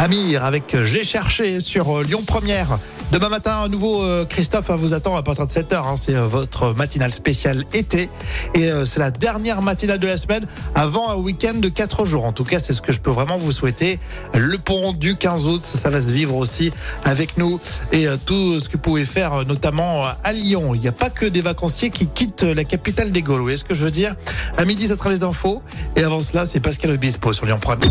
Amir avec J'ai cherché sur euh, Lyon Première. Demain matin, un nouveau euh, Christophe vous attend à partir de 7h. c'est euh, votre matinale spéciale été. Et euh, c'est la dernière matinale de la semaine avant un week-end de 4 jours. En tout cas, c'est ce que je peux vraiment vous souhaiter. Le pont du 15 août, ça va se vivre aussi avec nous. Et euh, tout ce que vous pouvez faire, notamment à Lyon. Il n'y a pas que des vacanciers qui quittent la capitale des Gaules. Vous voyez ce que je veux dire? À midi, ça sera les infos. Et avant cela, c'est Pascal Obispo sur Lyon Première.